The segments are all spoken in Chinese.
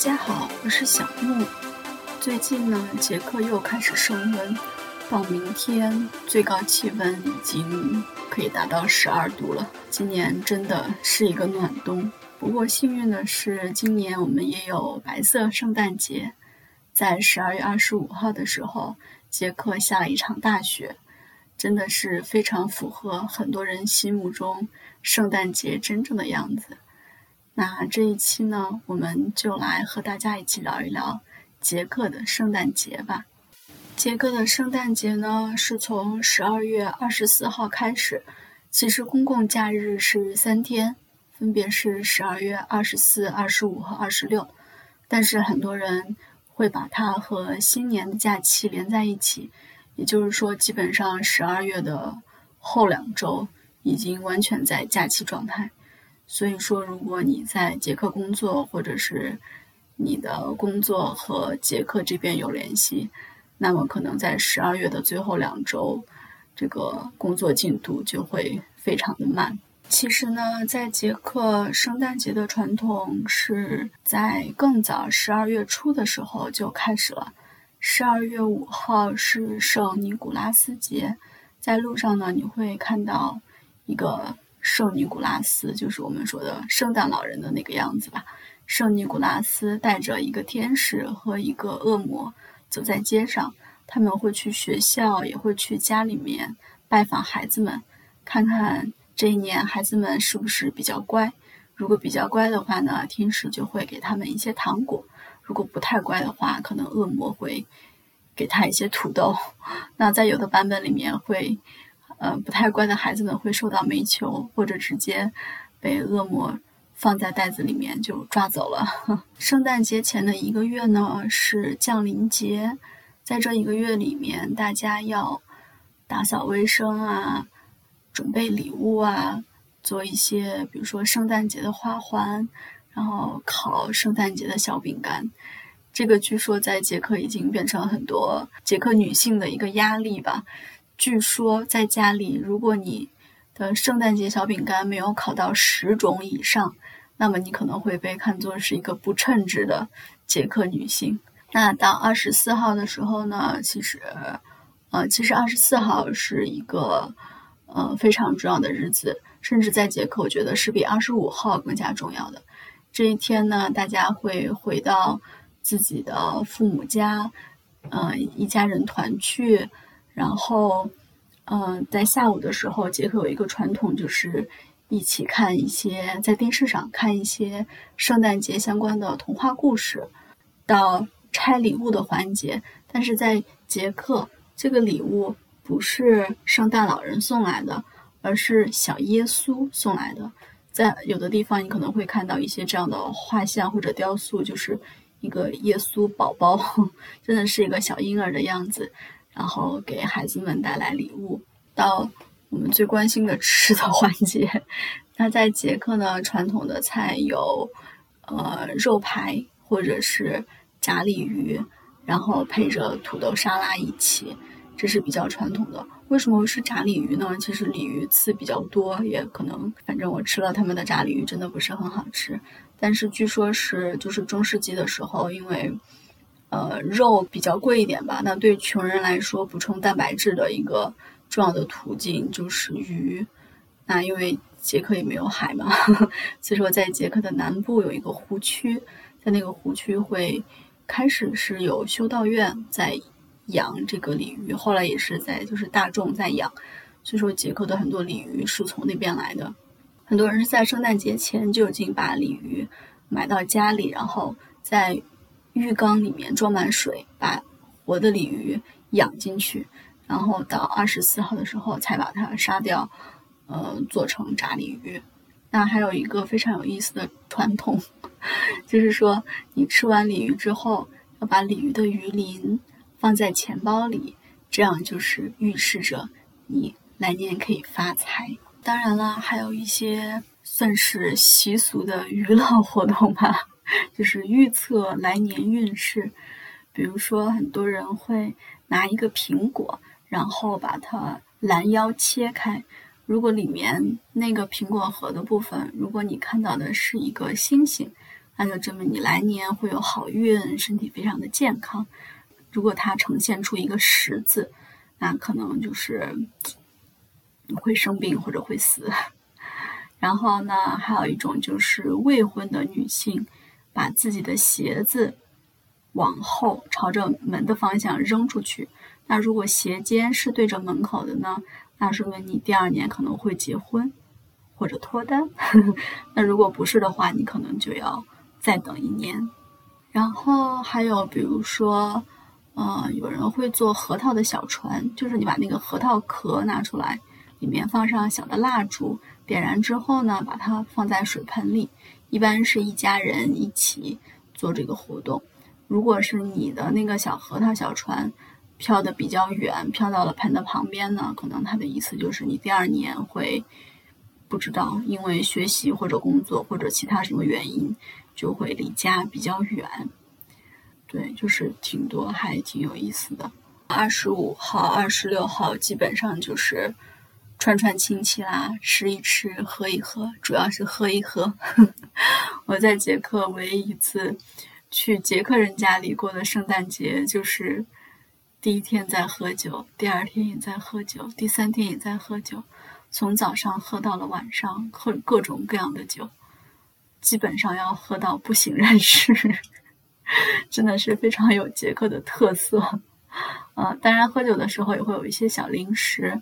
大家好，我是小木。最近呢，捷克又开始升温，到明天最高气温已经可以达到十二度了。今年真的是一个暖冬。不过幸运的是，今年我们也有白色圣诞节，在十二月二十五号的时候，捷克下了一场大雪，真的是非常符合很多人心目中圣诞节真正的样子。那这一期呢，我们就来和大家一起聊一聊捷克的圣诞节吧。捷克的圣诞节呢，是从十二月二十四号开始，其实公共假日是三天，分别是十二月二十四、二十五和二十六。但是很多人会把它和新年的假期连在一起，也就是说，基本上十二月的后两周已经完全在假期状态。所以说，如果你在捷克工作，或者是你的工作和捷克这边有联系，那么可能在十二月的最后两周，这个工作进度就会非常的慢。其实呢，在捷克，圣诞节的传统是在更早十二月初的时候就开始了。十二月五号是圣尼古拉斯节，在路上呢，你会看到一个。圣尼古拉斯就是我们说的圣诞老人的那个样子吧。圣尼古拉斯带着一个天使和一个恶魔走在街上，他们会去学校，也会去家里面拜访孩子们，看看这一年孩子们是不是比较乖。如果比较乖的话呢，天使就会给他们一些糖果；如果不太乖的话，可能恶魔会给他一些土豆。那在有的版本里面会。呃，不太乖的孩子们会受到煤球，或者直接被恶魔放在袋子里面就抓走了。圣诞节前的一个月呢是降临节，在这一个月里面，大家要打扫卫生啊，准备礼物啊，做一些比如说圣诞节的花环，然后烤圣诞节的小饼干。这个据说在捷克已经变成很多捷克女性的一个压力吧。据说在家里，如果你的圣诞节小饼干没有烤到十种以上，那么你可能会被看作是一个不称职的捷克女性。那到二十四号的时候呢，其实，呃，其实二十四号是一个呃非常重要的日子，甚至在捷克，我觉得是比二十五号更加重要的。这一天呢，大家会回到自己的父母家，嗯，一家人团聚。然后，嗯，在下午的时候，杰克有一个传统，就是一起看一些在电视上看一些圣诞节相关的童话故事，到拆礼物的环节。但是在捷克，这个礼物不是圣诞老人送来的，而是小耶稣送来的。在有的地方，你可能会看到一些这样的画像或者雕塑，就是一个耶稣宝宝，真的是一个小婴儿的样子。然后给孩子们带来礼物，到我们最关心的吃的环节。那在捷克呢，传统的菜有，呃，肉排或者是炸鲤鱼，然后配着土豆沙拉一起，这是比较传统的。为什么是炸鲤鱼呢？其实鲤鱼刺比较多，也可能，反正我吃了他们的炸鲤鱼，真的不是很好吃。但是据说是，就是中世纪的时候，因为。呃，肉比较贵一点吧。那对穷人来说，补充蛋白质的一个重要的途径就是鱼。那因为捷克也没有海嘛，所以说在捷克的南部有一个湖区，在那个湖区会开始是有修道院在养这个鲤鱼，后来也是在就是大众在养。所以说捷克的很多鲤鱼是从那边来的。很多人是在圣诞节前就已经把鲤鱼买到家里，然后在。浴缸里面装满水，把活的鲤鱼养进去，然后到二十四号的时候才把它杀掉，呃，做成炸鲤鱼。那还有一个非常有意思的传统，就是说你吃完鲤鱼之后，要把鲤鱼的鱼鳞放在钱包里，这样就是预示着你来年可以发财。当然了，还有一些算是习俗的娱乐活动吧。就是预测来年运势，比如说很多人会拿一个苹果，然后把它拦腰切开，如果里面那个苹果核的部分，如果你看到的是一个星星，那就证明你来年会有好运，身体非常的健康。如果它呈现出一个十字，那可能就是会生病或者会死。然后呢，还有一种就是未婚的女性把自己的鞋子往后朝着门的方向扔出去。那如果鞋尖是对着门口的呢，那说明你第二年可能会结婚或者脱单。那如果不是的话，你可能就要再等一年。然后还有比如说。呃，有人会做核桃的小船，就是你把那个核桃壳拿出来，里面放上小的蜡烛，点燃之后呢，把它放在水盆里，一般是一家人一起做这个活动。如果是你的那个小核桃小船飘的比较远，飘到了盆的旁边呢，可能它的意思就是你第二年会不知道，因为学习或者工作或者其他什么原因，就会离家比较远。对，就是挺多，还挺有意思的。二十五号、二十六号基本上就是串串亲戚啦，吃一吃，喝一喝，主要是喝一喝。我在捷克唯一一次去捷克人家里过的圣诞节，就是第一天在喝酒，第二天也在喝酒，第三天也在喝酒，从早上喝到了晚上，喝各种各样的酒，基本上要喝到不省人事。真的是非常有捷克的特色，呃，当然喝酒的时候也会有一些小零食。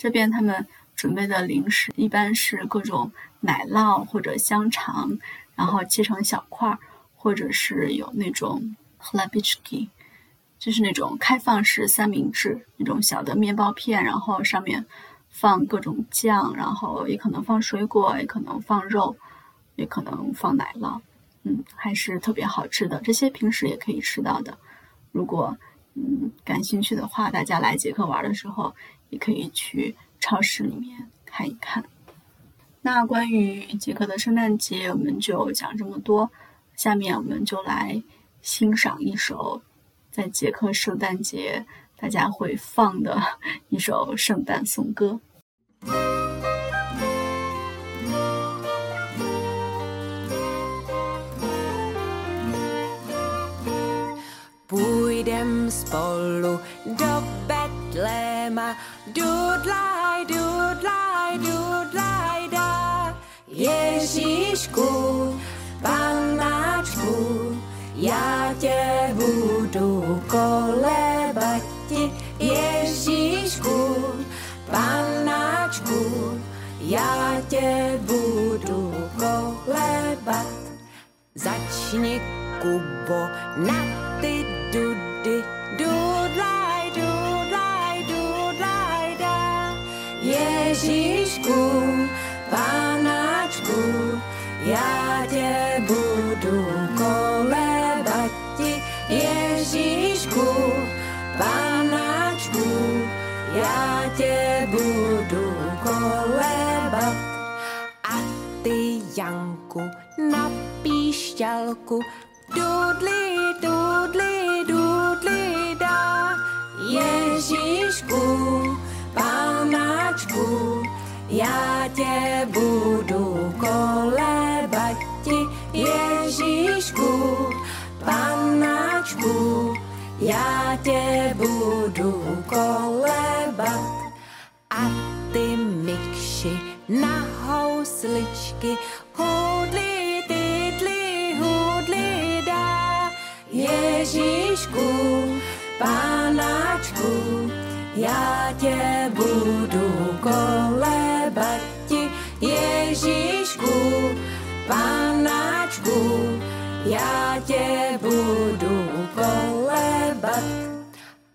这边他们准备的零食一般是各种奶酪或者香肠，然后切成小块儿，或者是有那种 hlabichki，就是那种开放式三明治，那种小的面包片，然后上面放各种酱，然后也可能放水果，也可能放肉，也可能放奶酪。嗯，还是特别好吃的。这些平时也可以吃到的。如果嗯感兴趣的话，大家来捷克玩的时候，也可以去超市里面看一看。那关于捷克的圣诞节，我们就讲这么多。下面我们就来欣赏一首在捷克圣诞节大家会放的 一首圣诞颂歌。Spolu do Betlema. Dudlaj, dudlaj, dudlaj da. Ježíšku, panáčku, já tě budu kolebati. Ježíšku, panáčku, já tě budu kolebat. Začni Kubo. Na ty dudy Dudlaj, dudlaj, dudlaj, da. Ježíšku, pánačku Já tě budu kolebati Ježíšku, pánačku Já tě budu kolebat A ty Janku na píšťalku Dudli, dudli Ježíšku, pánačku, já tě budu kolebati. Ježíšku, pánačku, já tě budu kolebat. A ty mikši na housličky hudli, Ježíšku, pánačku, já tě budu kolebati, Ježíšku, pánačku, já tě budu kolebat.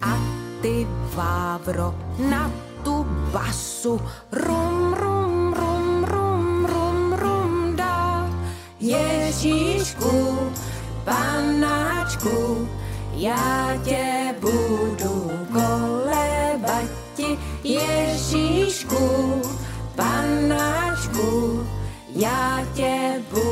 A ty vávro na tu basu, rum, rum, rum, rum, rum, rum, dá. Ježíšku, pánačku, já tě budu kolebati, Ježíšku, panáčku, já tě budu